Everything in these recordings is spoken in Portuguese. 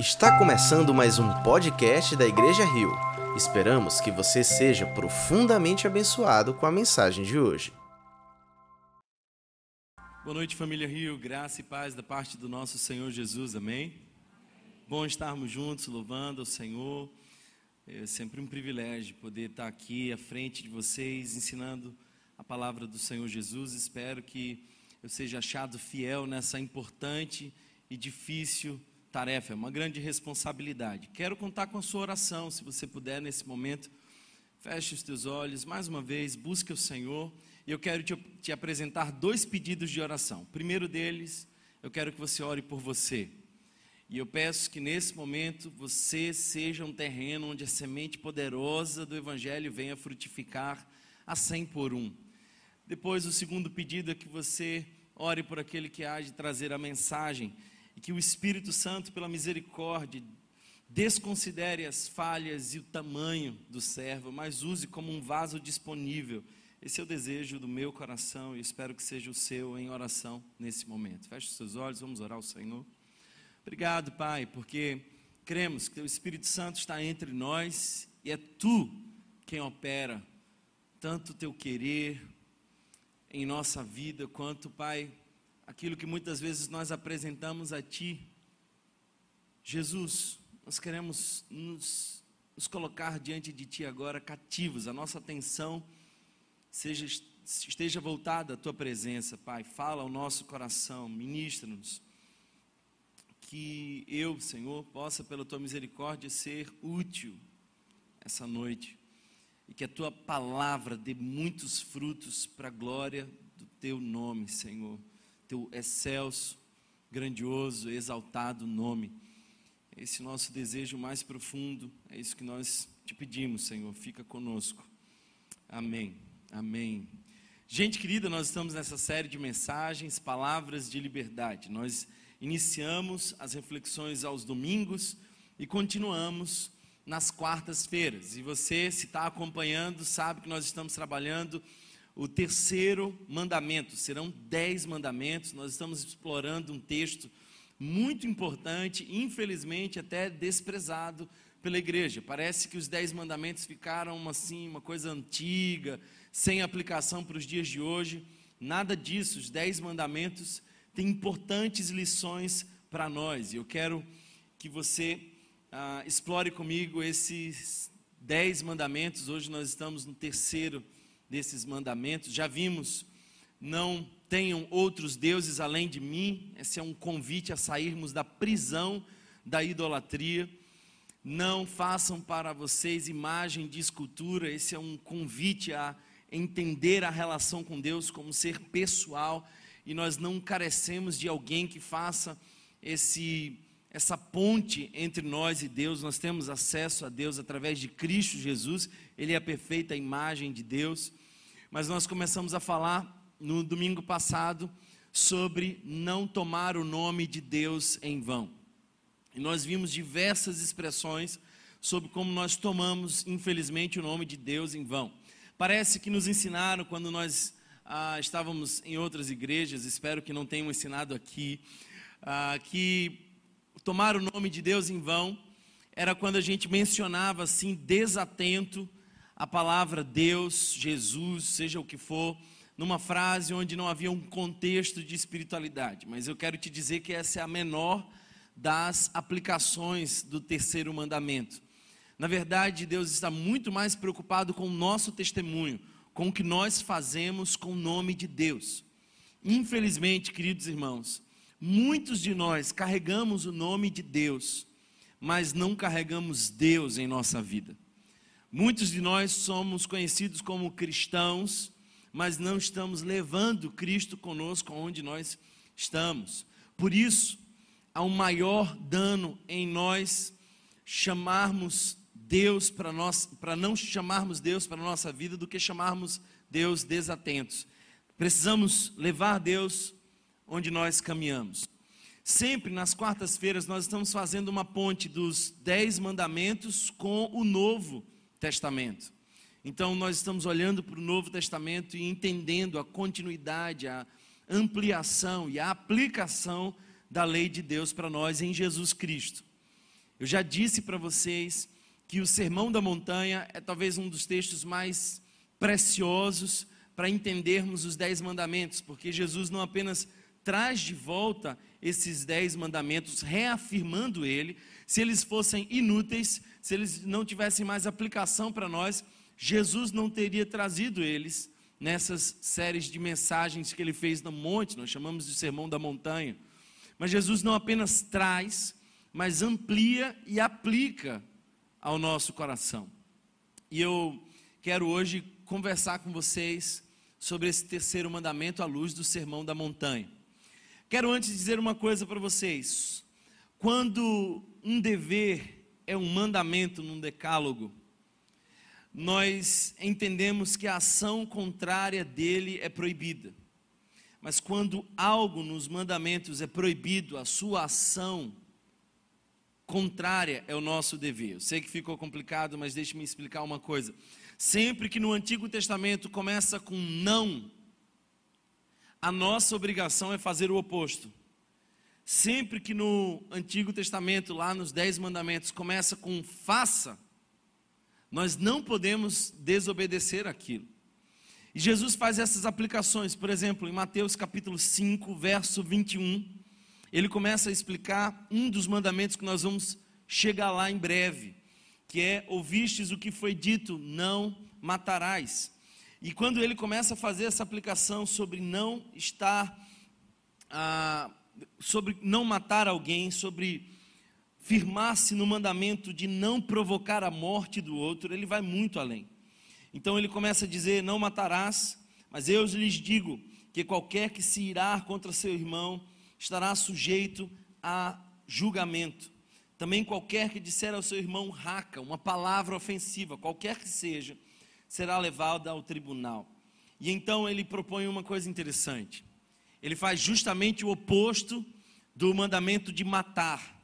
Está começando mais um podcast da Igreja Rio. Esperamos que você seja profundamente abençoado com a mensagem de hoje. Boa noite, família Rio. Graça e paz da parte do nosso Senhor Jesus. Amém? Bom estarmos juntos louvando ao Senhor. É sempre um privilégio poder estar aqui à frente de vocês, ensinando a palavra do Senhor Jesus. Espero que eu seja achado fiel nessa importante e difícil tarefa, é uma grande responsabilidade. Quero contar com a sua oração, se você puder nesse momento. Feche os teus olhos, mais uma vez, busque o Senhor. E eu quero te, te apresentar dois pedidos de oração. Primeiro deles, eu quero que você ore por você. E eu peço que nesse momento você seja um terreno onde a semente poderosa do Evangelho venha frutificar a cem por um. Depois, o segundo pedido é que você ore por aquele que há de trazer a mensagem que o Espírito Santo, pela misericórdia, desconsidere as falhas e o tamanho do servo, mas use como um vaso disponível. Esse é o desejo do meu coração e espero que seja o seu em oração nesse momento. Feche os seus olhos, vamos orar ao Senhor. Obrigado, Pai, porque cremos que o Espírito Santo está entre nós e é tu quem opera tanto o teu querer em nossa vida, quanto, Pai, aquilo que muitas vezes nós apresentamos a Ti. Jesus, nós queremos nos, nos colocar diante de Ti agora cativos, a nossa atenção seja, esteja voltada à Tua presença, Pai. Fala ao nosso coração, ministra-nos. Que eu, Senhor, possa, pela Tua misericórdia, ser útil essa noite e que a Tua palavra dê muitos frutos para a glória do Teu nome, Senhor teu excelso, grandioso, exaltado nome. Esse nosso desejo mais profundo, é isso que nós te pedimos, Senhor. Fica conosco. Amém. Amém. Gente querida, nós estamos nessa série de mensagens, palavras de liberdade. Nós iniciamos as reflexões aos domingos e continuamos nas quartas-feiras. E você, se está acompanhando, sabe que nós estamos trabalhando o terceiro mandamento. Serão dez mandamentos. Nós estamos explorando um texto muito importante, infelizmente até desprezado pela igreja. Parece que os dez mandamentos ficaram assim, uma coisa antiga, sem aplicação para os dias de hoje. Nada disso. Os dez mandamentos têm importantes lições para nós. E eu quero que você ah, explore comigo esses dez mandamentos. Hoje nós estamos no terceiro mandamento desses mandamentos. Já vimos, não tenham outros deuses além de mim. Esse é um convite a sairmos da prisão da idolatria. Não façam para vocês imagem de escultura. Esse é um convite a entender a relação com Deus como ser pessoal. E nós não carecemos de alguém que faça esse essa ponte entre nós e Deus, nós temos acesso a Deus através de Cristo Jesus, Ele é a perfeita imagem de Deus mas nós começamos a falar no domingo passado sobre não tomar o nome de Deus em vão. E nós vimos diversas expressões sobre como nós tomamos, infelizmente, o nome de Deus em vão. Parece que nos ensinaram quando nós ah, estávamos em outras igrejas, espero que não tenham ensinado aqui, ah, que tomar o nome de Deus em vão era quando a gente mencionava assim, desatento, a palavra Deus, Jesus, seja o que for, numa frase onde não havia um contexto de espiritualidade. Mas eu quero te dizer que essa é a menor das aplicações do terceiro mandamento. Na verdade, Deus está muito mais preocupado com o nosso testemunho, com o que nós fazemos com o nome de Deus. Infelizmente, queridos irmãos, muitos de nós carregamos o nome de Deus, mas não carregamos Deus em nossa vida. Muitos de nós somos conhecidos como cristãos, mas não estamos levando Cristo conosco onde nós estamos. Por isso, há um maior dano em nós chamarmos Deus para nós, para não chamarmos Deus para nossa vida do que chamarmos Deus desatentos. Precisamos levar Deus onde nós caminhamos. Sempre nas quartas-feiras nós estamos fazendo uma ponte dos dez mandamentos com o novo Testamento. Então, nós estamos olhando para o Novo Testamento e entendendo a continuidade, a ampliação e a aplicação da lei de Deus para nós em Jesus Cristo. Eu já disse para vocês que o Sermão da Montanha é talvez um dos textos mais preciosos para entendermos os dez mandamentos, porque Jesus não apenas traz de volta esses dez mandamentos, reafirmando ele, se eles fossem inúteis, se eles não tivessem mais aplicação para nós, Jesus não teria trazido eles nessas séries de mensagens que ele fez no monte, nós chamamos de Sermão da Montanha. Mas Jesus não apenas traz, mas amplia e aplica ao nosso coração. E eu quero hoje conversar com vocês sobre esse terceiro mandamento à luz do Sermão da Montanha. Quero antes dizer uma coisa para vocês. Quando um dever é um mandamento num decálogo, nós entendemos que a ação contrária dele é proibida. Mas quando algo nos mandamentos é proibido, a sua ação contrária é o nosso dever. Eu sei que ficou complicado, mas deixe-me explicar uma coisa. Sempre que no Antigo Testamento começa com não, a nossa obrigação é fazer o oposto. Sempre que no Antigo Testamento, lá nos Dez Mandamentos, começa com faça, nós não podemos desobedecer aquilo. E Jesus faz essas aplicações, por exemplo, em Mateus capítulo 5, verso 21, ele começa a explicar um dos mandamentos que nós vamos chegar lá em breve, que é: ouvistes o que foi dito, não matarás. E quando ele começa a fazer essa aplicação sobre não estar, ah, sobre não matar alguém, sobre firmar-se no mandamento de não provocar a morte do outro, ele vai muito além. Então ele começa a dizer: Não matarás, mas eu lhes digo que qualquer que se irar contra seu irmão estará sujeito a julgamento. Também qualquer que disser ao seu irmão raca, uma palavra ofensiva, qualquer que seja, será levado ao tribunal. E então ele propõe uma coisa interessante. Ele faz justamente o oposto do mandamento de matar.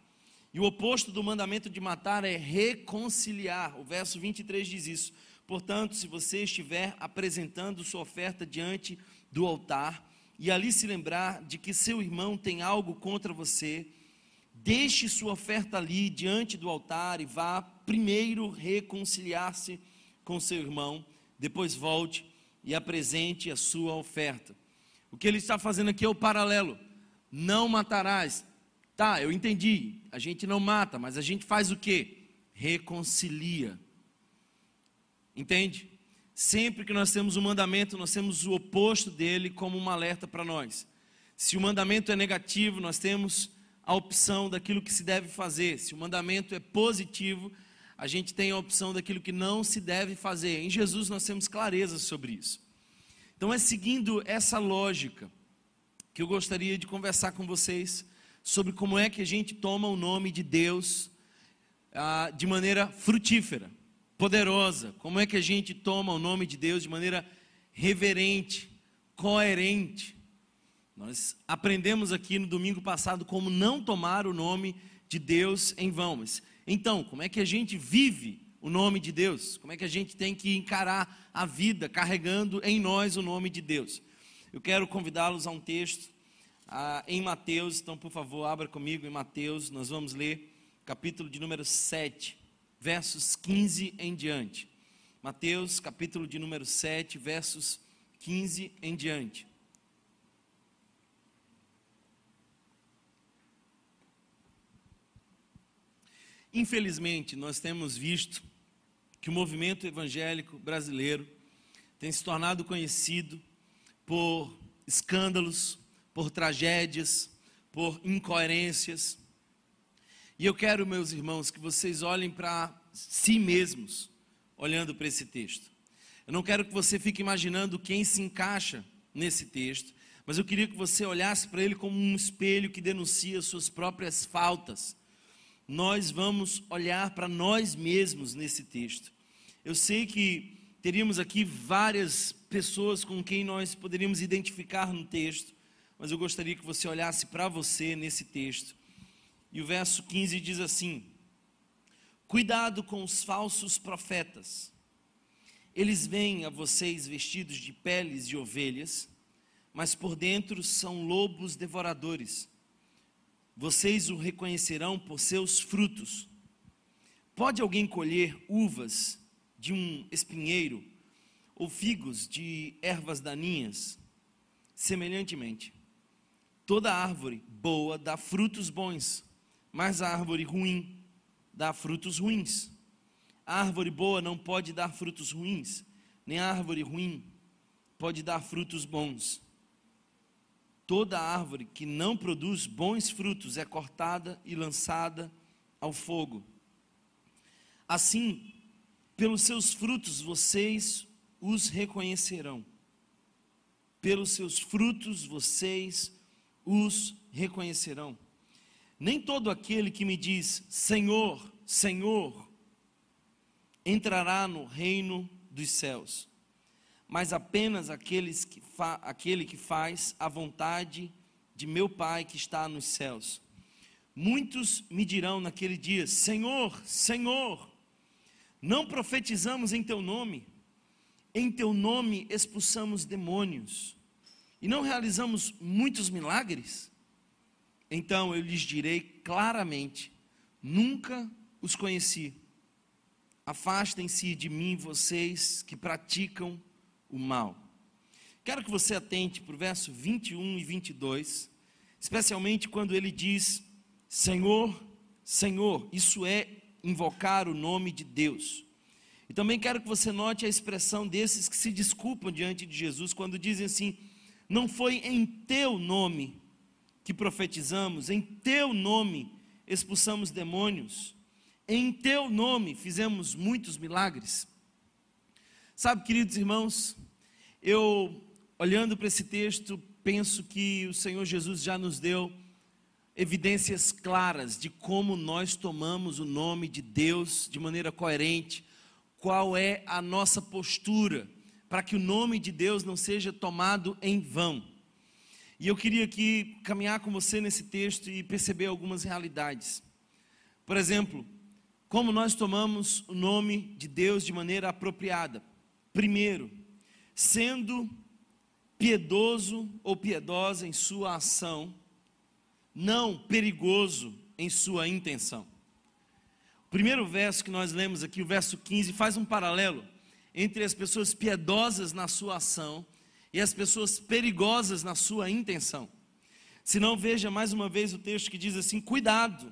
E o oposto do mandamento de matar é reconciliar. O verso 23 diz isso. Portanto, se você estiver apresentando sua oferta diante do altar e ali se lembrar de que seu irmão tem algo contra você, deixe sua oferta ali diante do altar e vá primeiro reconciliar-se com seu irmão, depois volte e apresente a sua oferta. O que ele está fazendo aqui é o paralelo. Não matarás. Tá, eu entendi. A gente não mata, mas a gente faz o que? Reconcilia. Entende? Sempre que nós temos um mandamento, nós temos o oposto dele como um alerta para nós. Se o mandamento é negativo, nós temos a opção daquilo que se deve fazer. Se o mandamento é positivo, a gente tem a opção daquilo que não se deve fazer. Em Jesus nós temos clareza sobre isso. Então é seguindo essa lógica que eu gostaria de conversar com vocês sobre como é que a gente toma o nome de Deus ah, de maneira frutífera, poderosa. Como é que a gente toma o nome de Deus de maneira reverente, coerente. Nós aprendemos aqui no domingo passado como não tomar o nome de Deus em vão. Mas, então, como é que a gente vive o nome de Deus? Como é que a gente tem que encarar a vida carregando em nós o nome de Deus? Eu quero convidá-los a um texto ah, em Mateus, então por favor, abra comigo em Mateus, nós vamos ler capítulo de número 7, versos 15 em diante. Mateus, capítulo de número 7, versos 15 em diante. Infelizmente, nós temos visto que o movimento evangélico brasileiro tem se tornado conhecido por escândalos, por tragédias, por incoerências. E eu quero, meus irmãos, que vocês olhem para si mesmos, olhando para esse texto. Eu não quero que você fique imaginando quem se encaixa nesse texto, mas eu queria que você olhasse para ele como um espelho que denuncia suas próprias faltas. Nós vamos olhar para nós mesmos nesse texto. Eu sei que teríamos aqui várias pessoas com quem nós poderíamos identificar no texto, mas eu gostaria que você olhasse para você nesse texto. E o verso 15 diz assim: Cuidado com os falsos profetas. Eles vêm a vocês vestidos de peles de ovelhas, mas por dentro são lobos devoradores. Vocês o reconhecerão por seus frutos. Pode alguém colher uvas de um espinheiro ou figos de ervas daninhas? Semelhantemente, toda árvore boa dá frutos bons, mas a árvore ruim dá frutos ruins. A árvore boa não pode dar frutos ruins, nem a árvore ruim pode dar frutos bons. Toda árvore que não produz bons frutos é cortada e lançada ao fogo. Assim, pelos seus frutos vocês os reconhecerão. Pelos seus frutos vocês os reconhecerão. Nem todo aquele que me diz Senhor, Senhor, entrará no reino dos céus, mas apenas aqueles que aquele que faz a vontade de meu Pai que está nos céus. Muitos me dirão naquele dia: Senhor, Senhor, não profetizamos em teu nome, em teu nome expulsamos demônios, e não realizamos muitos milagres? Então eu lhes direi claramente: nunca os conheci. Afastem-se de mim, vocês que praticam o mal. Quero que você atente para o verso 21 e 22, especialmente quando ele diz: Senhor, Senhor, isso é invocar o nome de Deus. E também quero que você note a expressão desses que se desculpam diante de Jesus quando dizem assim: Não foi em teu nome que profetizamos, em teu nome expulsamos demônios, em teu nome fizemos muitos milagres. Sabe, queridos irmãos, eu olhando para esse texto, penso que o Senhor Jesus já nos deu evidências claras de como nós tomamos o nome de Deus de maneira coerente, qual é a nossa postura para que o nome de Deus não seja tomado em vão. E eu queria aqui caminhar com você nesse texto e perceber algumas realidades. Por exemplo, como nós tomamos o nome de Deus de maneira apropriada. Primeiro, sendo piedoso ou piedosa em sua ação, não perigoso em sua intenção. O primeiro verso que nós lemos aqui, o verso 15, faz um paralelo entre as pessoas piedosas na sua ação e as pessoas perigosas na sua intenção. Se não, veja mais uma vez o texto que diz assim: cuidado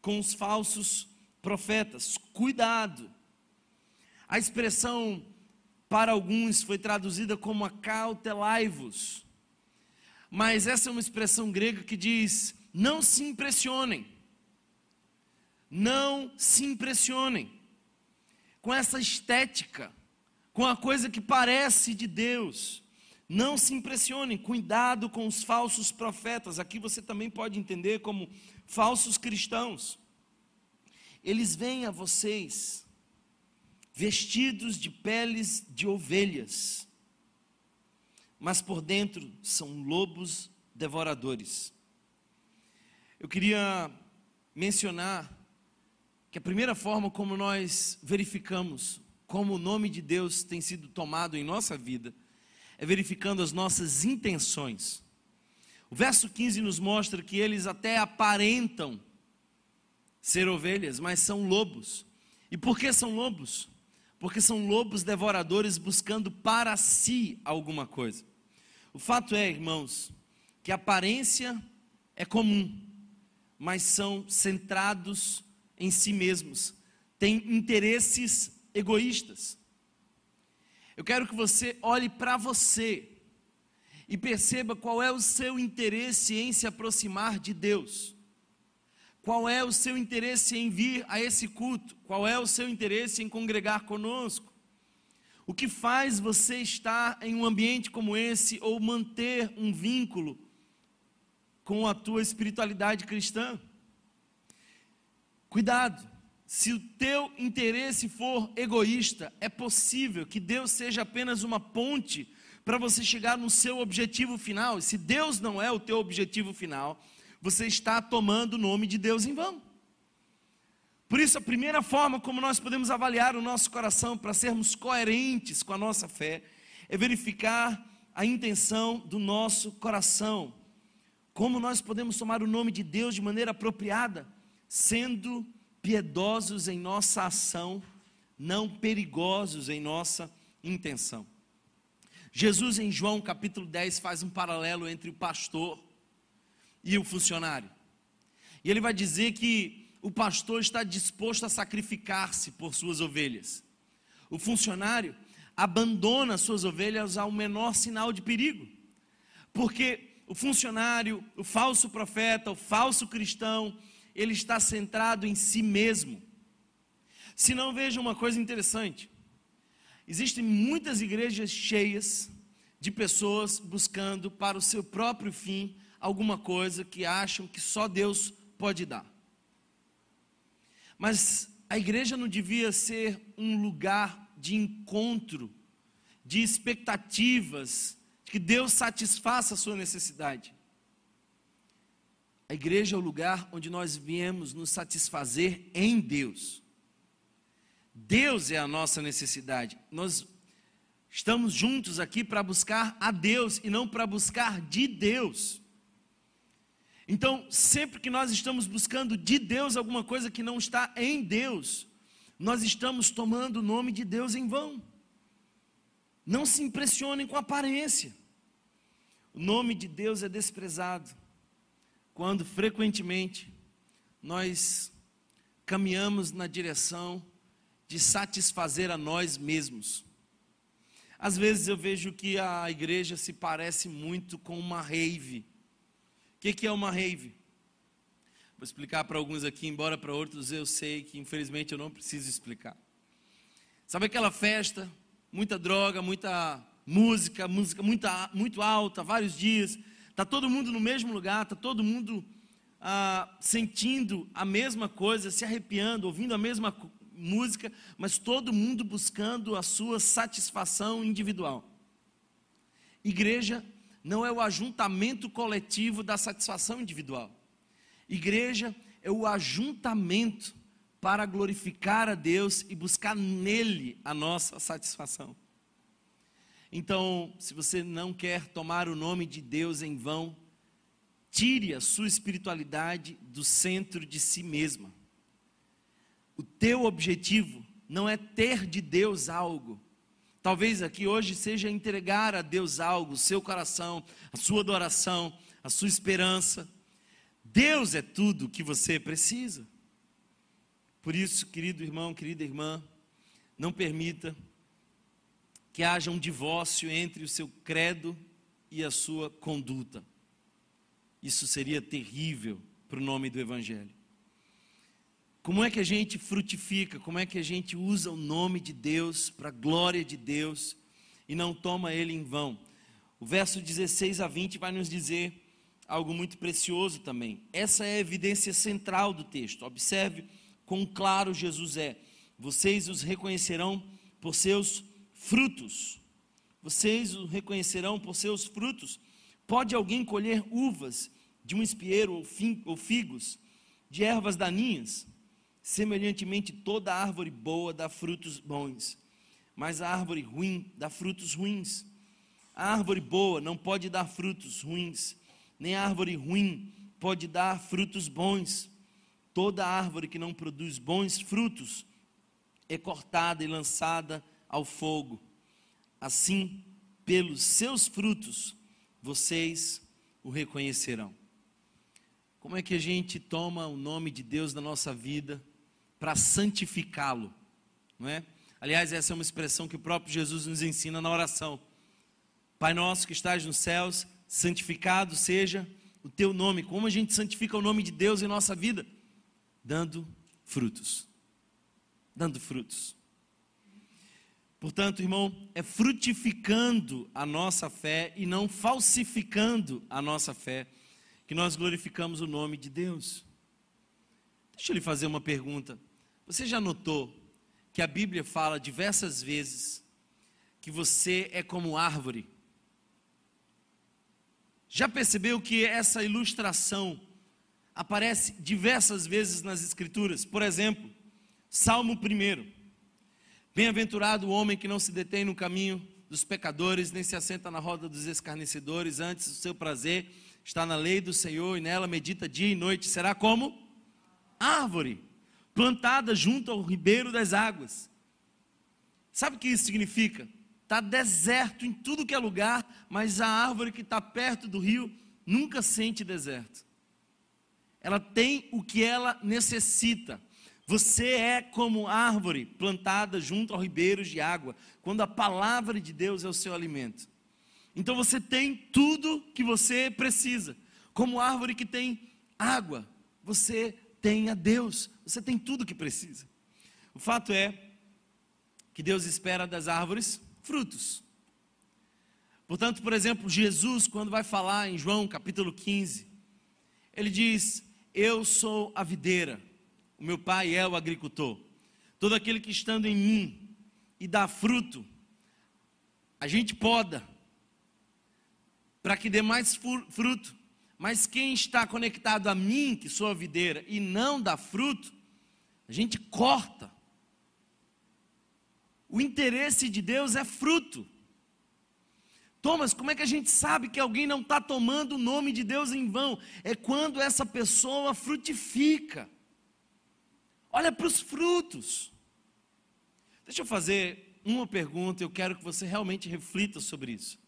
com os falsos profetas, cuidado. A expressão para alguns foi traduzida como acautelai-vos. Mas essa é uma expressão grega que diz: não se impressionem. Não se impressionem com essa estética, com a coisa que parece de Deus. Não se impressionem, cuidado com os falsos profetas. Aqui você também pode entender como falsos cristãos. Eles vêm a vocês vestidos de peles de ovelhas, mas por dentro são lobos devoradores. Eu queria mencionar que a primeira forma como nós verificamos como o nome de Deus tem sido tomado em nossa vida é verificando as nossas intenções. O verso 15 nos mostra que eles até aparentam ser ovelhas, mas são lobos. E por que são lobos? Porque são lobos devoradores buscando para si alguma coisa. O fato é, irmãos, que a aparência é comum, mas são centrados em si mesmos, têm interesses egoístas. Eu quero que você olhe para você e perceba qual é o seu interesse em se aproximar de Deus. Qual é o seu interesse em vir a esse culto? Qual é o seu interesse em congregar conosco? O que faz você estar em um ambiente como esse ou manter um vínculo com a tua espiritualidade cristã? Cuidado, se o teu interesse for egoísta, é possível que Deus seja apenas uma ponte para você chegar no seu objetivo final. E se Deus não é o teu objetivo final, você está tomando o nome de Deus em vão. Por isso, a primeira forma como nós podemos avaliar o nosso coração para sermos coerentes com a nossa fé é verificar a intenção do nosso coração. Como nós podemos tomar o nome de Deus de maneira apropriada, sendo piedosos em nossa ação, não perigosos em nossa intenção. Jesus, em João capítulo 10, faz um paralelo entre o pastor e o funcionário. E ele vai dizer que o pastor está disposto a sacrificar-se por suas ovelhas. O funcionário abandona suas ovelhas ao menor sinal de perigo. Porque o funcionário, o falso profeta, o falso cristão, ele está centrado em si mesmo. Se não, veja uma coisa interessante. Existem muitas igrejas cheias de pessoas buscando para o seu próprio fim alguma coisa que acham que só Deus pode dar. Mas a igreja não devia ser um lugar de encontro, de expectativas, que Deus satisfaça a sua necessidade. A igreja é o lugar onde nós viemos nos satisfazer em Deus. Deus é a nossa necessidade. Nós estamos juntos aqui para buscar a Deus e não para buscar de Deus. Então, sempre que nós estamos buscando de Deus alguma coisa que não está em Deus, nós estamos tomando o nome de Deus em vão. Não se impressionem com a aparência. O nome de Deus é desprezado quando frequentemente nós caminhamos na direção de satisfazer a nós mesmos. Às vezes eu vejo que a igreja se parece muito com uma rave. O que, é uma rave? Vou explicar para alguns aqui, embora para outros eu sei que infelizmente eu não preciso explicar. Sabe aquela festa, muita droga, muita música, música muita, muito alta, vários dias, está todo mundo no mesmo lugar, está todo mundo ah, sentindo a mesma coisa, se arrepiando, ouvindo a mesma música, mas todo mundo buscando a sua satisfação individual. Igreja não é o ajuntamento coletivo da satisfação individual. Igreja é o ajuntamento para glorificar a Deus e buscar nele a nossa satisfação. Então, se você não quer tomar o nome de Deus em vão, tire a sua espiritualidade do centro de si mesma. O teu objetivo não é ter de Deus algo. Talvez aqui hoje seja entregar a Deus algo, o seu coração, a sua adoração, a sua esperança. Deus é tudo que você precisa. Por isso, querido irmão, querida irmã, não permita que haja um divórcio entre o seu credo e a sua conduta. Isso seria terrível para o nome do Evangelho. Como é que a gente frutifica? Como é que a gente usa o nome de Deus para a glória de Deus e não toma ele em vão? O verso 16 a 20 vai nos dizer algo muito precioso também. Essa é a evidência central do texto. Observe quão claro Jesus é. Vocês os reconhecerão por seus frutos. Vocês o reconhecerão por seus frutos. Pode alguém colher uvas de um espieiro ou figos de ervas daninhas? Semelhantemente, toda árvore boa dá frutos bons, mas a árvore ruim dá frutos ruins. A árvore boa não pode dar frutos ruins, nem a árvore ruim pode dar frutos bons. Toda árvore que não produz bons frutos é cortada e lançada ao fogo. Assim, pelos seus frutos, vocês o reconhecerão. Como é que a gente toma o nome de Deus na nossa vida para santificá-lo? Não é? Aliás, essa é uma expressão que o próprio Jesus nos ensina na oração. Pai nosso que estás nos céus, santificado seja o teu nome. Como a gente santifica o nome de Deus em nossa vida? Dando frutos. Dando frutos. Portanto, irmão, é frutificando a nossa fé e não falsificando a nossa fé que nós glorificamos o nome de Deus. Deixa eu lhe fazer uma pergunta. Você já notou que a Bíblia fala diversas vezes que você é como árvore? Já percebeu que essa ilustração aparece diversas vezes nas Escrituras? Por exemplo, Salmo 1. Bem-aventurado o homem que não se detém no caminho dos pecadores, nem se assenta na roda dos escarnecedores, antes o seu prazer está na lei do Senhor e nela medita dia e noite. Será como árvore, plantada junto ao ribeiro das águas. Sabe o que isso significa? Está deserto em tudo que é lugar, mas a árvore que está perto do rio nunca sente deserto. Ela tem o que ela necessita. Você é como árvore plantada junto aos ribeiros de água, quando a palavra de Deus é o seu alimento. Então você tem tudo que você precisa. Como árvore que tem água, você tem a Deus, você tem tudo que precisa. O fato é que Deus espera das árvores frutos. Portanto, por exemplo, Jesus, quando vai falar em João capítulo 15, ele diz: Eu sou a videira, o meu pai é o agricultor. Todo aquele que estando em mim e dá fruto, a gente poda, para que dê mais fruto. Mas quem está conectado a mim, que sou a videira, e não dá fruto, a gente corta. O interesse de Deus é fruto. Thomas, como é que a gente sabe que alguém não está tomando o nome de Deus em vão? É quando essa pessoa frutifica. Olha para os frutos. Deixa eu fazer uma pergunta, eu quero que você realmente reflita sobre isso.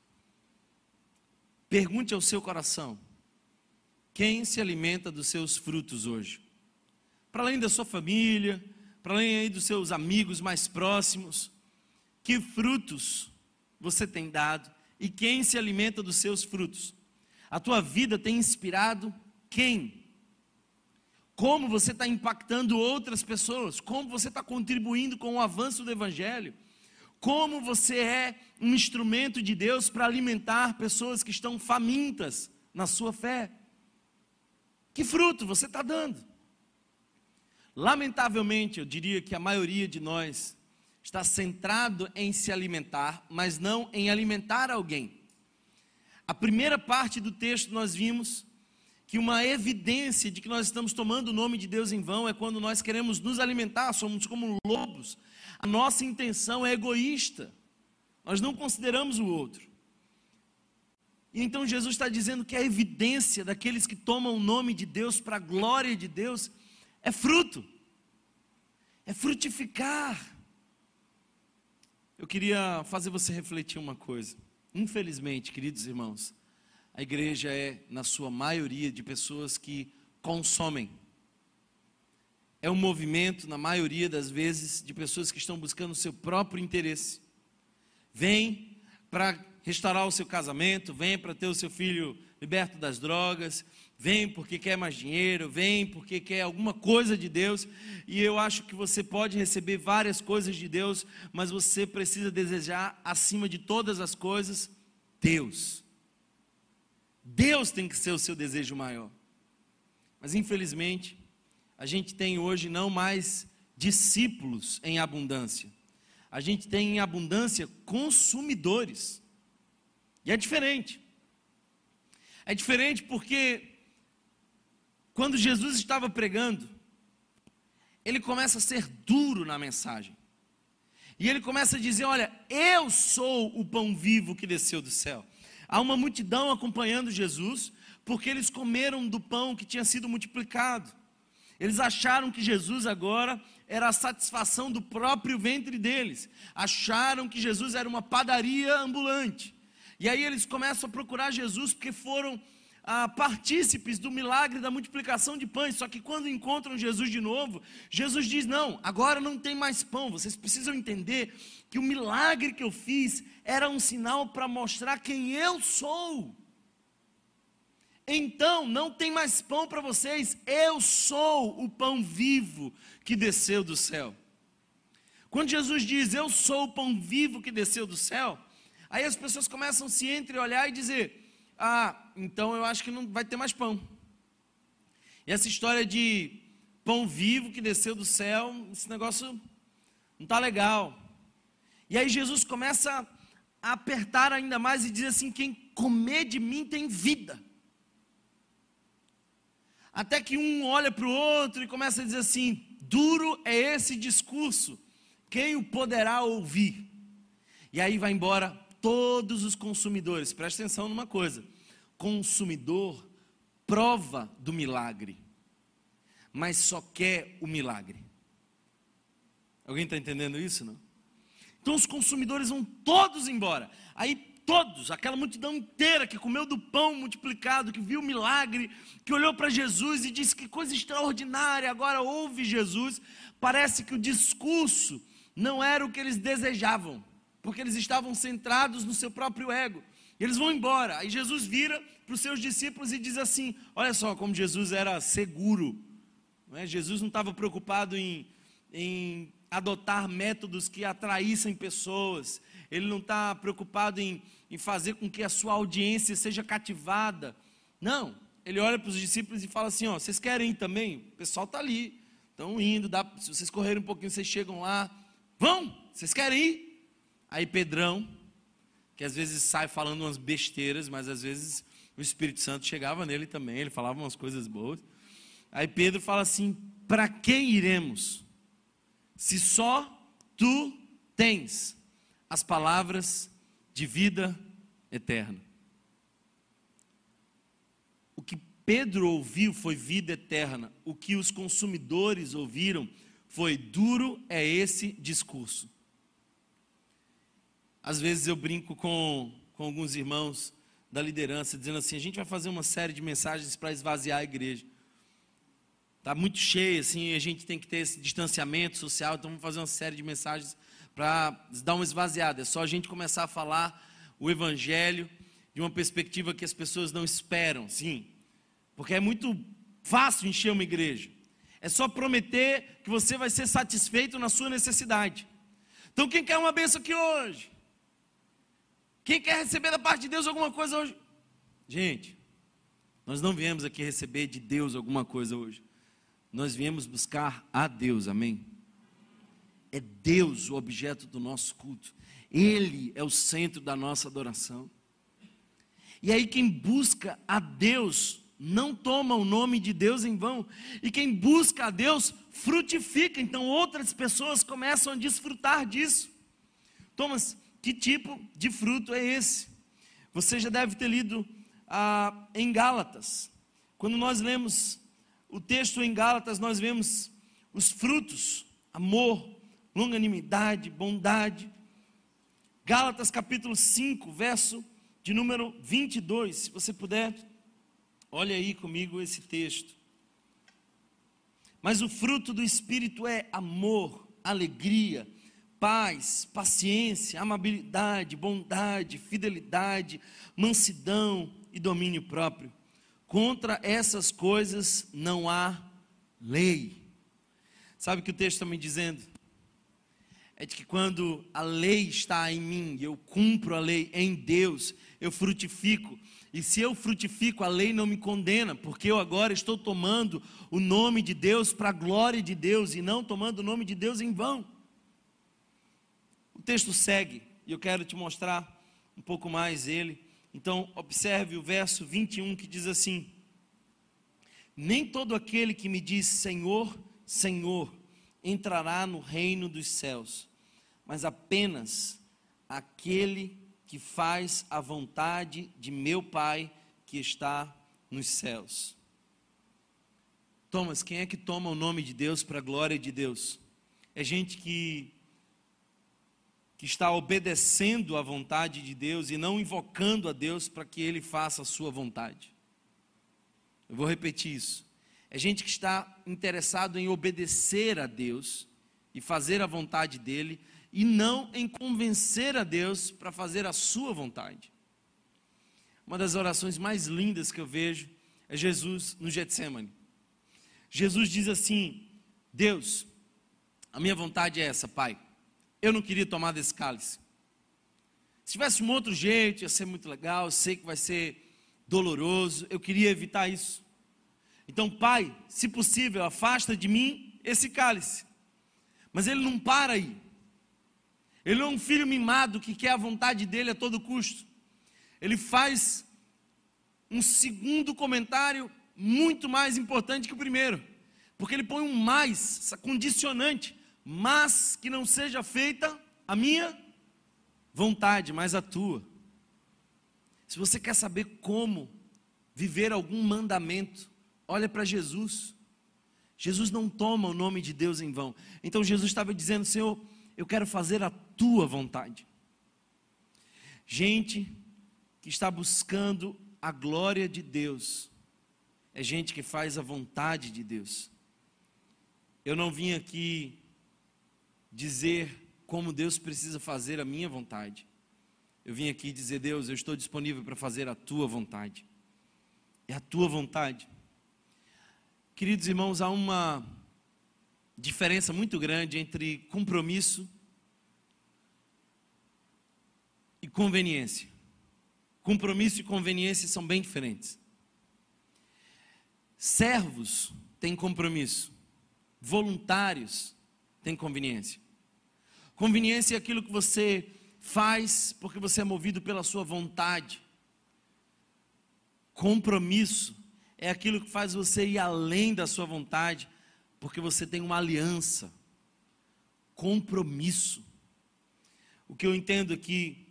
Pergunte ao seu coração: quem se alimenta dos seus frutos hoje? Para além da sua família, para além dos seus amigos mais próximos, que frutos você tem dado e quem se alimenta dos seus frutos. A tua vida tem inspirado quem? Como você está impactando outras pessoas? Como você está contribuindo com o avanço do Evangelho? Como você é um instrumento de Deus para alimentar pessoas que estão famintas na sua fé? Que fruto você está dando? Lamentavelmente, eu diria que a maioria de nós está centrado em se alimentar, mas não em alimentar alguém. A primeira parte do texto nós vimos que uma evidência de que nós estamos tomando o nome de Deus em vão é quando nós queremos nos alimentar, somos como lobos. A nossa intenção é egoísta. Nós não consideramos o outro. E então Jesus está dizendo que a evidência daqueles que tomam o nome de Deus para a glória de Deus é fruto, é frutificar. Eu queria fazer você refletir uma coisa. Infelizmente, queridos irmãos, a igreja é, na sua maioria, de pessoas que consomem. É um movimento, na maioria das vezes, de pessoas que estão buscando o seu próprio interesse. Vem para restaurar o seu casamento, vem para ter o seu filho liberto das drogas, vem porque quer mais dinheiro, vem porque quer alguma coisa de Deus, e eu acho que você pode receber várias coisas de Deus, mas você precisa desejar acima de todas as coisas Deus. Deus tem que ser o seu desejo maior. Mas infelizmente, a gente tem hoje não mais discípulos em abundância. A gente tem em abundância consumidores. E é diferente. É diferente porque quando Jesus estava pregando, ele começa a ser duro na mensagem. E ele começa a dizer: Olha, eu sou o pão vivo que desceu do céu. Há uma multidão acompanhando Jesus, porque eles comeram do pão que tinha sido multiplicado. Eles acharam que Jesus agora era a satisfação do próprio ventre deles. Acharam que Jesus era uma padaria ambulante. E aí eles começam a procurar Jesus porque foram ah, partícipes do milagre da multiplicação de pães, só que quando encontram Jesus de novo, Jesus diz: Não, agora não tem mais pão. Vocês precisam entender que o milagre que eu fiz era um sinal para mostrar quem eu sou. Então, não tem mais pão para vocês, eu sou o pão vivo que desceu do céu. Quando Jesus diz, Eu sou o pão vivo que desceu do céu, aí as pessoas começam a se entreolhar e dizer: ah, então eu acho que não vai ter mais pão. E essa história de pão vivo que desceu do céu, esse negócio não está legal. E aí Jesus começa apertar ainda mais e diz assim: quem comer de mim tem vida. Até que um olha para o outro e começa a dizer assim: duro é esse discurso, quem o poderá ouvir? E aí vai embora todos os consumidores. Preste atenção numa coisa: consumidor prova do milagre, mas só quer o milagre. Alguém está entendendo isso, não? Então os consumidores vão todos embora. Aí todos, aquela multidão inteira que comeu do pão multiplicado, que viu o milagre, que olhou para Jesus e disse que coisa extraordinária, agora ouve Jesus. Parece que o discurso não era o que eles desejavam, porque eles estavam centrados no seu próprio ego. Eles vão embora. Aí Jesus vira para os seus discípulos e diz assim: Olha só como Jesus era seguro. Não é? Jesus não estava preocupado em, em adotar métodos que atraíssem pessoas. Ele não está preocupado em, em fazer com que a sua audiência seja cativada. Não. Ele olha para os discípulos e fala assim: Ó, vocês querem ir também? O pessoal está ali. Estão indo. Dá, se vocês correrem um pouquinho, vocês chegam lá. Vão? Vocês querem ir? Aí Pedrão, que às vezes sai falando umas besteiras, mas às vezes o Espírito Santo chegava nele também, ele falava umas coisas boas. Aí Pedro fala assim: Para quem iremos? Se só tu tens as palavras de vida eterna. O que Pedro ouviu foi vida eterna. O que os consumidores ouviram foi duro é esse discurso. Às vezes eu brinco com, com alguns irmãos da liderança, dizendo assim: a gente vai fazer uma série de mensagens para esvaziar a igreja. Está muito cheio, assim, a gente tem que ter esse distanciamento social, então vamos fazer uma série de mensagens para dar uma esvaziada. É só a gente começar a falar o evangelho de uma perspectiva que as pessoas não esperam, sim. Porque é muito fácil encher uma igreja. É só prometer que você vai ser satisfeito na sua necessidade. Então, quem quer uma benção aqui hoje? Quem quer receber da parte de Deus alguma coisa hoje? Gente, nós não viemos aqui receber de Deus alguma coisa hoje. Nós viemos buscar a Deus, amém? É Deus o objeto do nosso culto. Ele é o centro da nossa adoração. E aí, quem busca a Deus não toma o nome de Deus em vão. E quem busca a Deus frutifica. Então, outras pessoas começam a desfrutar disso. Thomas, que tipo de fruto é esse? Você já deve ter lido ah, em Gálatas. Quando nós lemos o texto em Gálatas, nós vemos os frutos: amor, longanimidade, bondade. Gálatas capítulo 5, verso de número 22. Se você puder, olhe aí comigo esse texto. Mas o fruto do Espírito é amor, alegria, paz, paciência, amabilidade, bondade, fidelidade, mansidão e domínio próprio. Contra essas coisas não há lei. Sabe o que o texto está me dizendo? É de que quando a lei está em mim, eu cumpro a lei em Deus, eu frutifico. E se eu frutifico, a lei não me condena, porque eu agora estou tomando o nome de Deus para a glória de Deus e não tomando o nome de Deus em vão texto segue, e eu quero te mostrar um pouco mais ele. Então, observe o verso 21 que diz assim: Nem todo aquele que me diz Senhor, Senhor, entrará no reino dos céus, mas apenas aquele que faz a vontade de meu Pai que está nos céus. Thomas, quem é que toma o nome de Deus para a glória de Deus? É gente que que está obedecendo à vontade de Deus e não invocando a Deus para que Ele faça a sua vontade. Eu vou repetir isso. É gente que está interessado em obedecer a Deus e fazer a vontade dele e não em convencer a Deus para fazer a sua vontade. Uma das orações mais lindas que eu vejo é Jesus no Getsemane. Jesus diz assim: Deus, a minha vontade é essa, Pai eu não queria tomar desse cálice. Se tivesse um outro jeito, ia ser muito legal. Eu sei que vai ser doloroso. Eu queria evitar isso. Então, Pai, se possível, afasta de mim esse cálice. Mas ele não para aí. Ele não é um filho mimado que quer a vontade dele a todo custo. Ele faz um segundo comentário muito mais importante que o primeiro. Porque ele põe um mais, condicionante mas que não seja feita a minha vontade, mas a tua. Se você quer saber como viver algum mandamento, olha para Jesus. Jesus não toma o nome de Deus em vão. Então Jesus estava dizendo: Senhor, eu quero fazer a tua vontade. Gente que está buscando a glória de Deus, é gente que faz a vontade de Deus. Eu não vim aqui dizer como Deus precisa fazer a minha vontade. Eu vim aqui dizer, Deus, eu estou disponível para fazer a tua vontade. É a tua vontade. Queridos irmãos, há uma diferença muito grande entre compromisso e conveniência. Compromisso e conveniência são bem diferentes. Servos têm compromisso, voluntários têm conveniência. Conveniência é aquilo que você faz porque você é movido pela sua vontade. Compromisso é aquilo que faz você ir além da sua vontade, porque você tem uma aliança. Compromisso. O que eu entendo aqui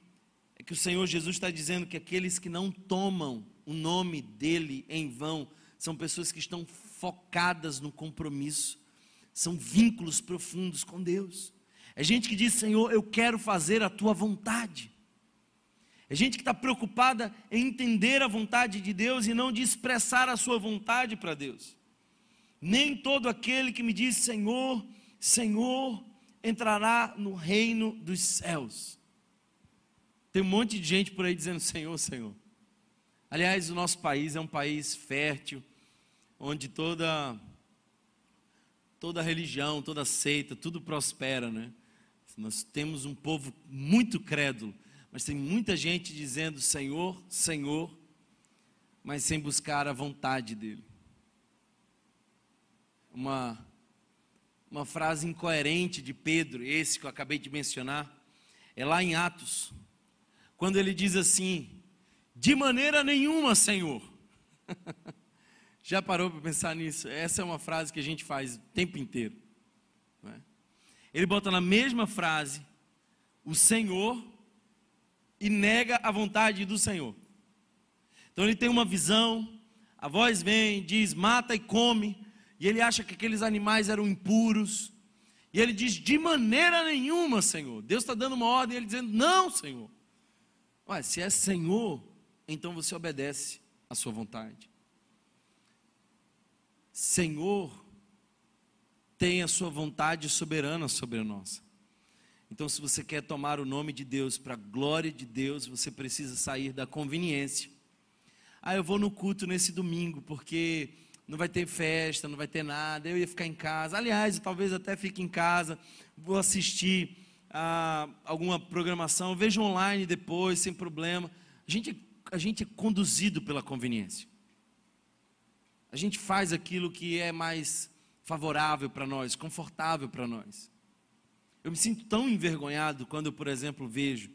é que o Senhor Jesus está dizendo que aqueles que não tomam o nome dele em vão são pessoas que estão focadas no compromisso, são vínculos profundos com Deus. É gente que diz: Senhor, eu quero fazer a tua vontade. É gente que está preocupada em entender a vontade de Deus e não de expressar a sua vontade para Deus. Nem todo aquele que me diz Senhor, Senhor, entrará no reino dos céus. Tem um monte de gente por aí dizendo Senhor, Senhor. Aliás, o nosso país é um país fértil, onde toda toda religião, toda seita, tudo prospera, né? Nós temos um povo muito crédulo, mas tem muita gente dizendo Senhor, Senhor, mas sem buscar a vontade dEle. Uma, uma frase incoerente de Pedro, esse que eu acabei de mencionar, é lá em Atos, quando ele diz assim: De maneira nenhuma, Senhor. Já parou para pensar nisso? Essa é uma frase que a gente faz o tempo inteiro. Ele bota na mesma frase o Senhor e nega a vontade do Senhor. Então ele tem uma visão, a voz vem, diz: mata e come, e ele acha que aqueles animais eram impuros. E ele diz: de maneira nenhuma, Senhor. Deus está dando uma ordem, ele dizendo: não, Senhor. Ué, se é Senhor, então você obedece à sua vontade. Senhor tem a sua vontade soberana sobre a nossa. Então, se você quer tomar o nome de Deus para a glória de Deus, você precisa sair da conveniência. Ah, eu vou no culto nesse domingo, porque não vai ter festa, não vai ter nada, eu ia ficar em casa. Aliás, talvez até fique em casa, vou assistir a alguma programação, vejo online depois, sem problema. A gente, a gente é conduzido pela conveniência. A gente faz aquilo que é mais favorável para nós, confortável para nós. Eu me sinto tão envergonhado quando, por exemplo, vejo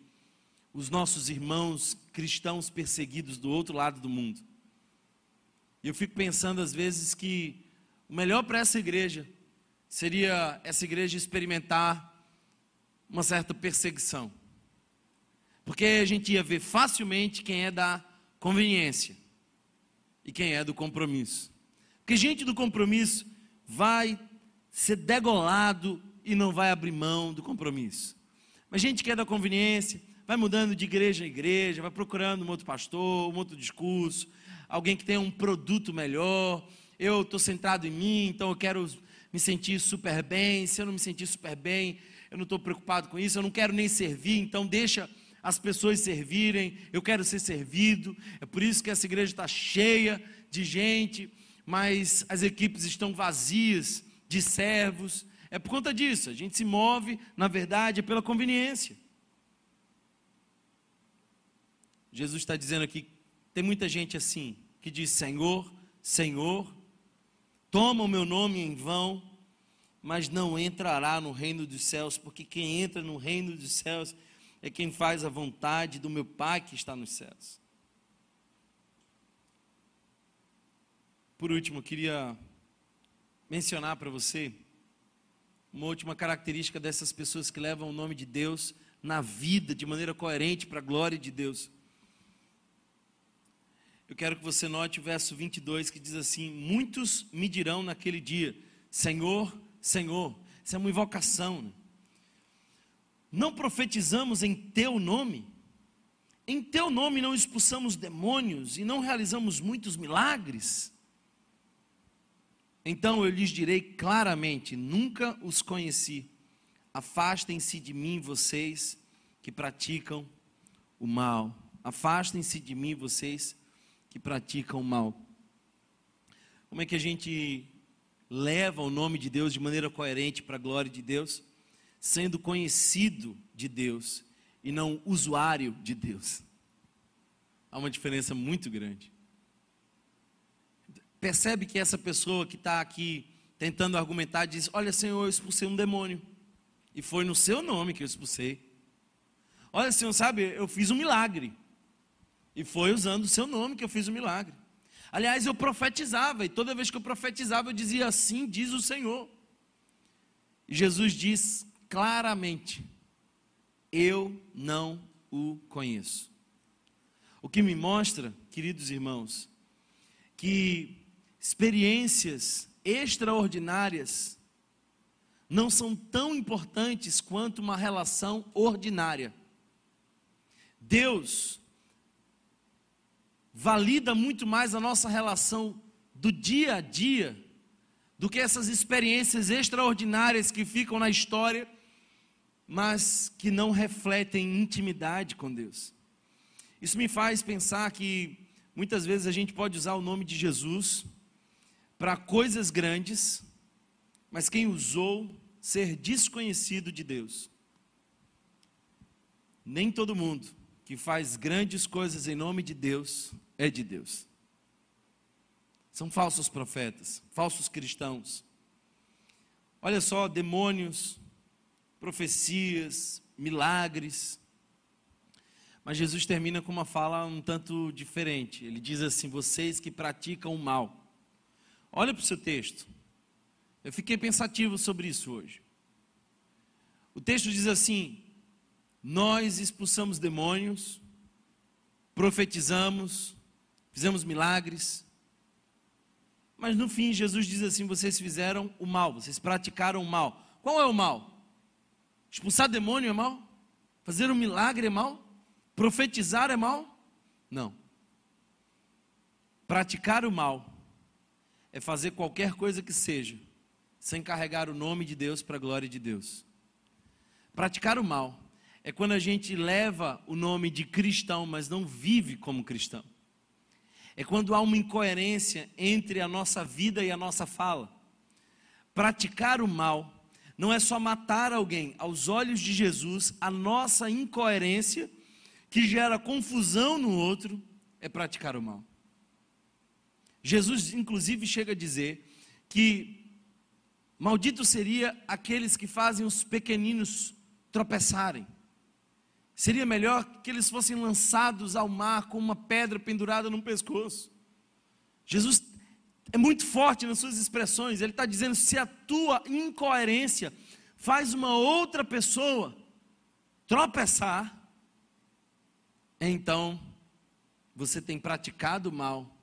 os nossos irmãos cristãos perseguidos do outro lado do mundo. E eu fico pensando às vezes que o melhor para essa igreja seria essa igreja experimentar uma certa perseguição. Porque a gente ia ver facilmente quem é da conveniência e quem é do compromisso. Porque gente do compromisso vai ser degolado e não vai abrir mão do compromisso. Mas gente que é da conveniência, vai mudando de igreja em igreja, vai procurando um outro pastor, um outro discurso, alguém que tenha um produto melhor. Eu estou centrado em mim, então eu quero me sentir super bem. Se eu não me sentir super bem, eu não estou preocupado com isso, eu não quero nem servir, então deixa as pessoas servirem, eu quero ser servido. É por isso que essa igreja está cheia de gente mas as equipes estão vazias de servos. É por conta disso, a gente se move, na verdade, é pela conveniência. Jesus está dizendo aqui: tem muita gente assim, que diz Senhor, Senhor, toma o meu nome em vão, mas não entrará no reino dos céus, porque quem entra no reino dos céus é quem faz a vontade do meu Pai que está nos céus. Por último, queria mencionar para você uma última característica dessas pessoas que levam o nome de Deus na vida de maneira coerente para a glória de Deus. Eu quero que você note o verso 22 que diz assim: Muitos me dirão naquele dia: Senhor, Senhor. Isso é uma invocação. Né? Não profetizamos em teu nome? Em teu nome não expulsamos demônios e não realizamos muitos milagres? Então eu lhes direi claramente: nunca os conheci. Afastem-se de mim, vocês que praticam o mal. Afastem-se de mim, vocês que praticam o mal. Como é que a gente leva o nome de Deus de maneira coerente para a glória de Deus? Sendo conhecido de Deus e não usuário de Deus. Há uma diferença muito grande. Percebe que essa pessoa que está aqui tentando argumentar diz: Olha, Senhor, eu expulsei um demônio. E foi no seu nome que eu expulsei. Olha, Senhor, sabe, eu fiz um milagre. E foi usando o seu nome que eu fiz o milagre. Aliás, eu profetizava, e toda vez que eu profetizava, eu dizia assim: diz o Senhor. E Jesus diz claramente: Eu não o conheço. O que me mostra, queridos irmãos, que experiências extraordinárias não são tão importantes quanto uma relação ordinária. Deus valida muito mais a nossa relação do dia a dia do que essas experiências extraordinárias que ficam na história, mas que não refletem intimidade com Deus. Isso me faz pensar que muitas vezes a gente pode usar o nome de Jesus para coisas grandes, mas quem usou ser desconhecido de Deus. Nem todo mundo que faz grandes coisas em nome de Deus é de Deus. São falsos profetas, falsos cristãos. Olha só, demônios, profecias, milagres, mas Jesus termina com uma fala um tanto diferente. Ele diz assim: Vocês que praticam o mal. Olha para o seu texto. Eu fiquei pensativo sobre isso hoje. O texto diz assim: Nós expulsamos demônios, profetizamos, fizemos milagres, mas no fim Jesus diz assim: Vocês fizeram o mal, vocês praticaram o mal. Qual é o mal? Expulsar demônio é mal? Fazer um milagre é mal? Profetizar é mal? Não. Praticar o mal é fazer qualquer coisa que seja, sem carregar o nome de Deus para a glória de Deus. Praticar o mal é quando a gente leva o nome de cristão, mas não vive como cristão. É quando há uma incoerência entre a nossa vida e a nossa fala. Praticar o mal não é só matar alguém, aos olhos de Jesus, a nossa incoerência que gera confusão no outro é praticar o mal. Jesus, inclusive, chega a dizer que maldito seria aqueles que fazem os pequeninos tropeçarem. Seria melhor que eles fossem lançados ao mar com uma pedra pendurada no pescoço. Jesus é muito forte nas suas expressões. Ele está dizendo: se a tua incoerência faz uma outra pessoa tropeçar, então você tem praticado mal.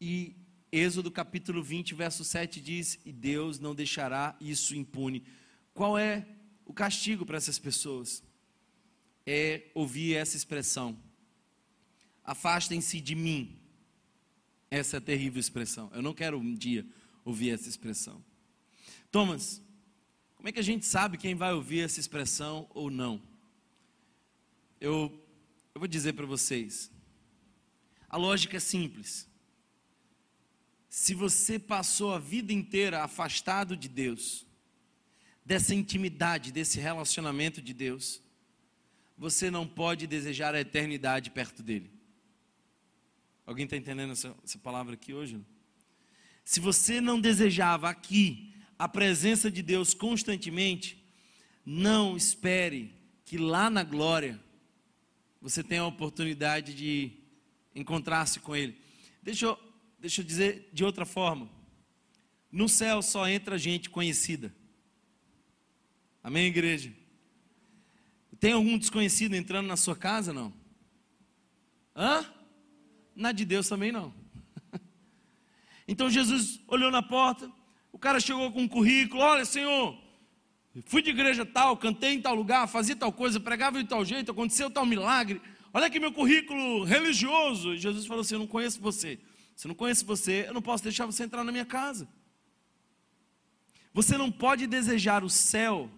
E Êxodo capítulo 20, verso 7 diz: E Deus não deixará isso impune. Qual é o castigo para essas pessoas? É ouvir essa expressão: Afastem-se de mim. Essa é terrível expressão. Eu não quero um dia ouvir essa expressão. Thomas, como é que a gente sabe quem vai ouvir essa expressão ou não? Eu eu vou dizer para vocês. A lógica é simples. Se você passou a vida inteira afastado de Deus, dessa intimidade, desse relacionamento de Deus, você não pode desejar a eternidade perto dele. Alguém está entendendo essa, essa, palavra aqui hoje? Se você não desejava aqui a presença de Deus constantemente, não espere que lá na glória você tem a oportunidade de encontrar-se com Ele. Deixa eu, deixa eu dizer de outra forma: no céu só entra gente conhecida. Amém, igreja? Tem algum desconhecido entrando na sua casa? Não? Hã? Na de Deus também não. Então Jesus olhou na porta, O cara chegou com um currículo: olha, senhor, fui de igreja tal, cantei em tal lugar, fazia tal coisa, pregava de tal jeito, aconteceu tal milagre. Olha aqui meu currículo religioso. E Jesus falou assim: Eu não conheço você. Se eu não conheço você, eu não posso deixar você entrar na minha casa. Você não pode desejar o céu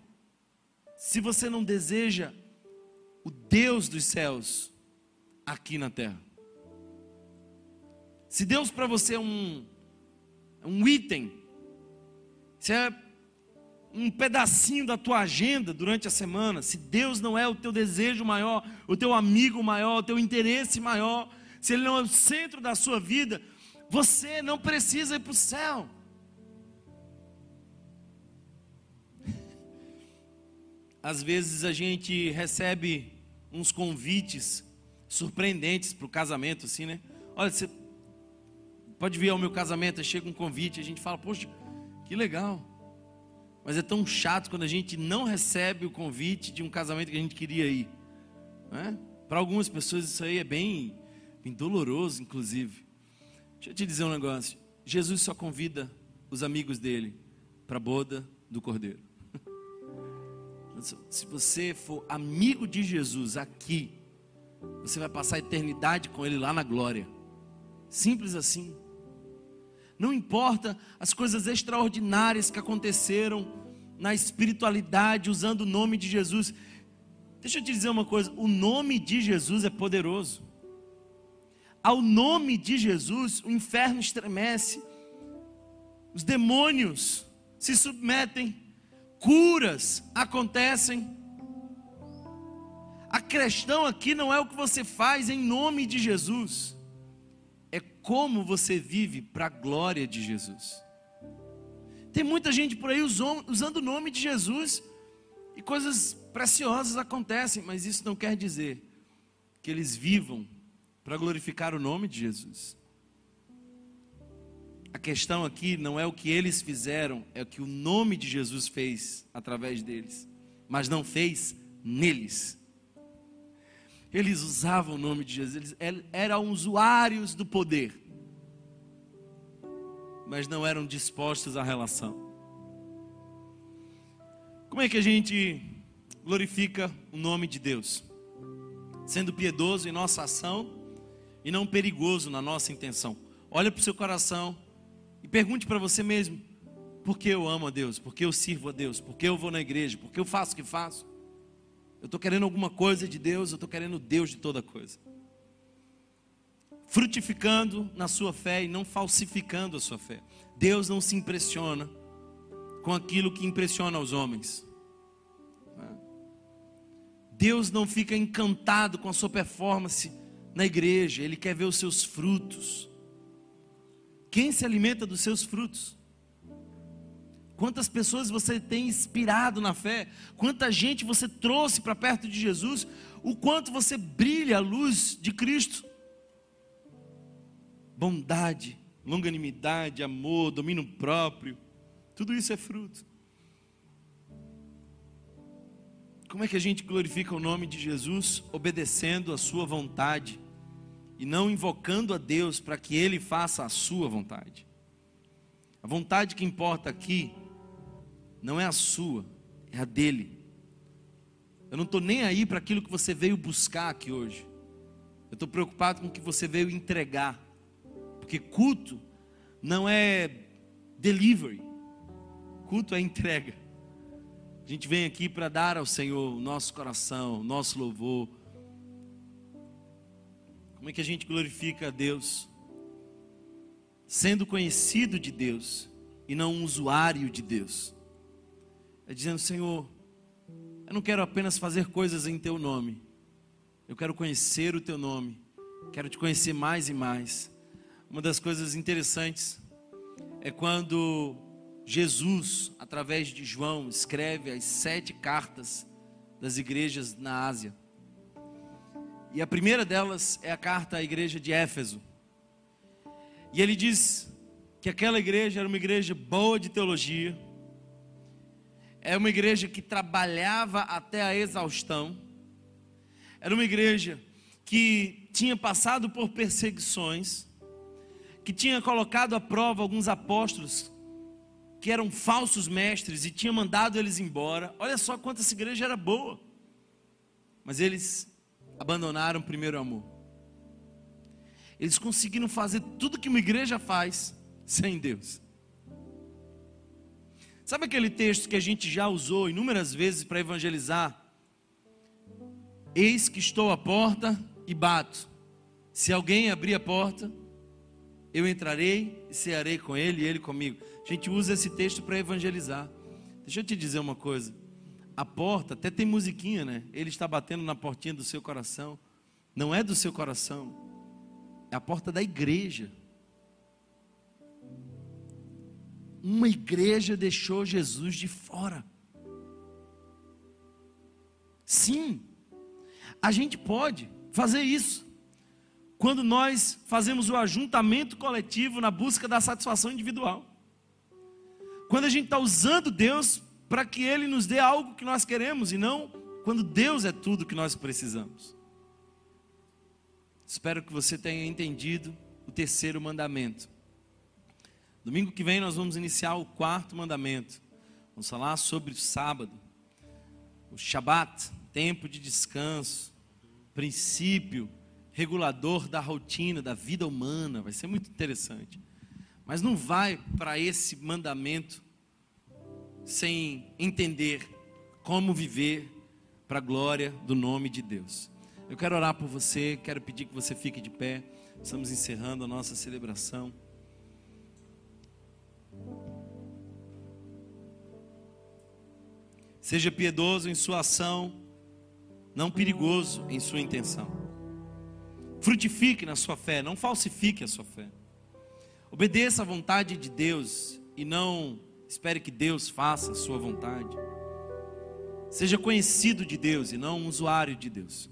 se você não deseja o Deus dos céus aqui na terra. Se Deus para você é um, é um item, se é um pedacinho da tua agenda durante a semana, se Deus não é o teu desejo maior, o teu amigo maior, o teu interesse maior, se Ele não é o centro da sua vida, você não precisa ir para o céu. Às vezes a gente recebe uns convites surpreendentes para o casamento, assim, né? Olha, você pode vir ao meu casamento, chega um convite, a gente fala, poxa, que legal. Mas é tão chato quando a gente não recebe o convite de um casamento que a gente queria ir. Né? Para algumas pessoas isso aí é bem, bem doloroso, inclusive. Deixa eu te dizer um negócio. Jesus só convida os amigos dele para a boda do cordeiro. Se você for amigo de Jesus aqui, você vai passar a eternidade com ele lá na glória. Simples assim. Não importa as coisas extraordinárias que aconteceram na espiritualidade usando o nome de Jesus. Deixa eu te dizer uma coisa: o nome de Jesus é poderoso. Ao nome de Jesus, o inferno estremece, os demônios se submetem, curas acontecem. A questão aqui não é o que você faz em nome de Jesus, é como você vive para a glória de Jesus. Tem muita gente por aí usando o nome de Jesus e coisas preciosas acontecem, mas isso não quer dizer que eles vivam para glorificar o nome de Jesus. A questão aqui não é o que eles fizeram, é o que o nome de Jesus fez através deles, mas não fez neles. Eles usavam o nome de Jesus, eles eram usuários do poder, mas não eram dispostos à relação. Como é que a gente glorifica o nome de Deus? Sendo piedoso em nossa ação e não perigoso na nossa intenção. Olha para o seu coração e pergunte para você mesmo: por que eu amo a Deus? Por que eu sirvo a Deus? Por que eu vou na igreja? Por que eu faço o que faço? Eu estou querendo alguma coisa de Deus, eu estou querendo Deus de toda coisa. Frutificando na sua fé e não falsificando a sua fé. Deus não se impressiona com aquilo que impressiona os homens. Deus não fica encantado com a sua performance na igreja, Ele quer ver os seus frutos. Quem se alimenta dos seus frutos? Quantas pessoas você tem inspirado na fé? Quanta gente você trouxe para perto de Jesus? O quanto você brilha a luz de Cristo? Bondade, longanimidade, amor, domínio próprio, tudo isso é fruto. Como é que a gente glorifica o nome de Jesus? Obedecendo a Sua vontade e não invocando a Deus para que Ele faça a Sua vontade. A vontade que importa aqui não é a sua, é a dele. Eu não estou nem aí para aquilo que você veio buscar aqui hoje. Eu estou preocupado com o que você veio entregar. Porque culto não é delivery, culto é entrega. A gente vem aqui para dar ao Senhor o nosso coração, o nosso louvor. Como é que a gente glorifica a Deus? Sendo conhecido de Deus e não um usuário de Deus. É dizendo, Senhor, eu não quero apenas fazer coisas em Teu nome, eu quero conhecer o Teu nome, quero te conhecer mais e mais. Uma das coisas interessantes é quando Jesus, através de João, escreve as sete cartas das igrejas na Ásia. E a primeira delas é a carta à igreja de Éfeso. E ele diz que aquela igreja era uma igreja boa de teologia, era uma igreja que trabalhava até a exaustão, era uma igreja que tinha passado por perseguições, que tinha colocado à prova alguns apóstolos que eram falsos mestres e tinha mandado eles embora. Olha só quanto essa igreja era boa. Mas eles abandonaram o primeiro amor. Eles conseguiram fazer tudo que uma igreja faz sem Deus. Sabe aquele texto que a gente já usou inúmeras vezes para evangelizar? Eis que estou à porta e bato. Se alguém abrir a porta, eu entrarei e cearei com ele e ele comigo. A gente usa esse texto para evangelizar. Deixa eu te dizer uma coisa. A porta, até tem musiquinha, né? Ele está batendo na portinha do seu coração. Não é do seu coração, é a porta da igreja. uma igreja deixou Jesus de fora. Sim, a gente pode fazer isso. Quando nós fazemos o ajuntamento coletivo na busca da satisfação individual. Quando a gente está usando Deus para que Ele nos dê algo que nós queremos e não quando Deus é tudo que nós precisamos. Espero que você tenha entendido o terceiro mandamento. Domingo que vem nós vamos iniciar o quarto mandamento. Vamos falar sobre o sábado, o Shabat, tempo de descanso, princípio regulador da rotina, da vida humana. Vai ser muito interessante. Mas não vai para esse mandamento sem entender como viver para a glória do nome de Deus. Eu quero orar por você, quero pedir que você fique de pé. Estamos encerrando a nossa celebração. Seja piedoso em sua ação, não perigoso em sua intenção. Frutifique na sua fé, não falsifique a sua fé. Obedeça à vontade de Deus e não espere que Deus faça a sua vontade. Seja conhecido de Deus e não um usuário de Deus.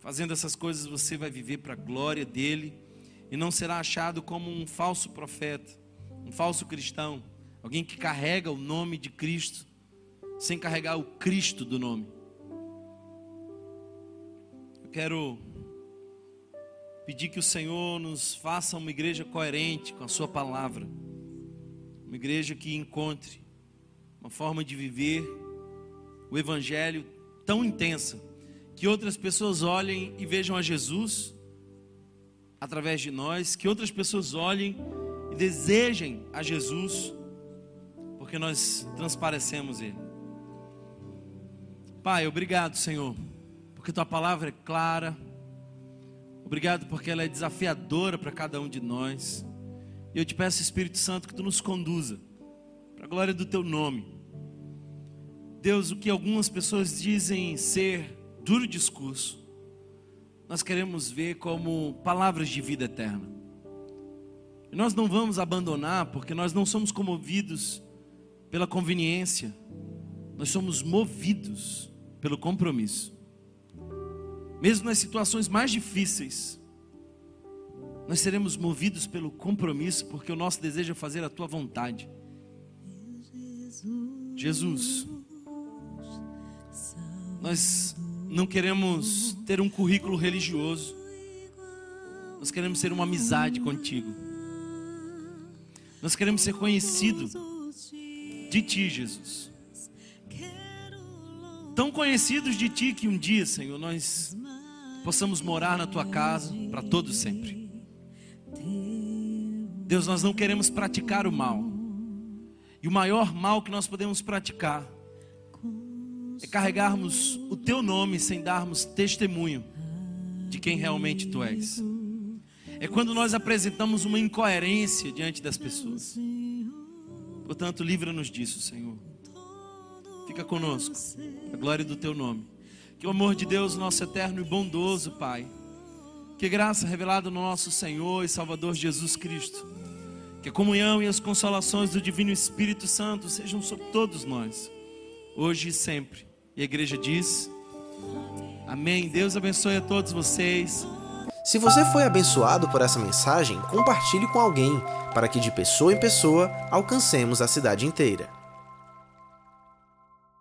Fazendo essas coisas você vai viver para a glória dele e não será achado como um falso profeta, um falso cristão, alguém que carrega o nome de Cristo sem carregar o Cristo do nome. Eu quero pedir que o Senhor nos faça uma igreja coerente com a Sua palavra, uma igreja que encontre uma forma de viver o Evangelho tão intensa que outras pessoas olhem e vejam a Jesus através de nós, que outras pessoas olhem e desejem a Jesus, porque nós transparecemos Ele. Pai, obrigado, Senhor, porque tua palavra é clara. Obrigado porque ela é desafiadora para cada um de nós. E eu te peço, Espírito Santo, que tu nos conduza para a glória do teu nome. Deus, o que algumas pessoas dizem ser duro discurso, nós queremos ver como palavras de vida eterna. E nós não vamos abandonar, porque nós não somos comovidos pela conveniência, nós somos movidos pelo compromisso. Mesmo nas situações mais difíceis, nós seremos movidos pelo compromisso, porque o nosso desejo é fazer a tua vontade. Jesus, nós não queremos ter um currículo religioso, nós queremos ter uma amizade contigo, nós queremos ser conhecidos de ti, Jesus tão conhecidos de Ti que um dia, Senhor, nós possamos morar na Tua casa para todos sempre. Deus, nós não queremos praticar o mal. E o maior mal que nós podemos praticar é carregarmos o Teu nome sem darmos testemunho de quem realmente Tu és. É quando nós apresentamos uma incoerência diante das pessoas. Portanto, livra-nos disso, Senhor. Fica conosco, a glória do teu nome. Que o amor de Deus, nosso eterno e bondoso Pai, que graça revelada no nosso Senhor e Salvador Jesus Cristo, que a comunhão e as consolações do Divino Espírito Santo sejam sobre todos nós, hoje e sempre. E a igreja diz: Amém. Deus abençoe a todos vocês. Se você foi abençoado por essa mensagem, compartilhe com alguém, para que de pessoa em pessoa alcancemos a cidade inteira.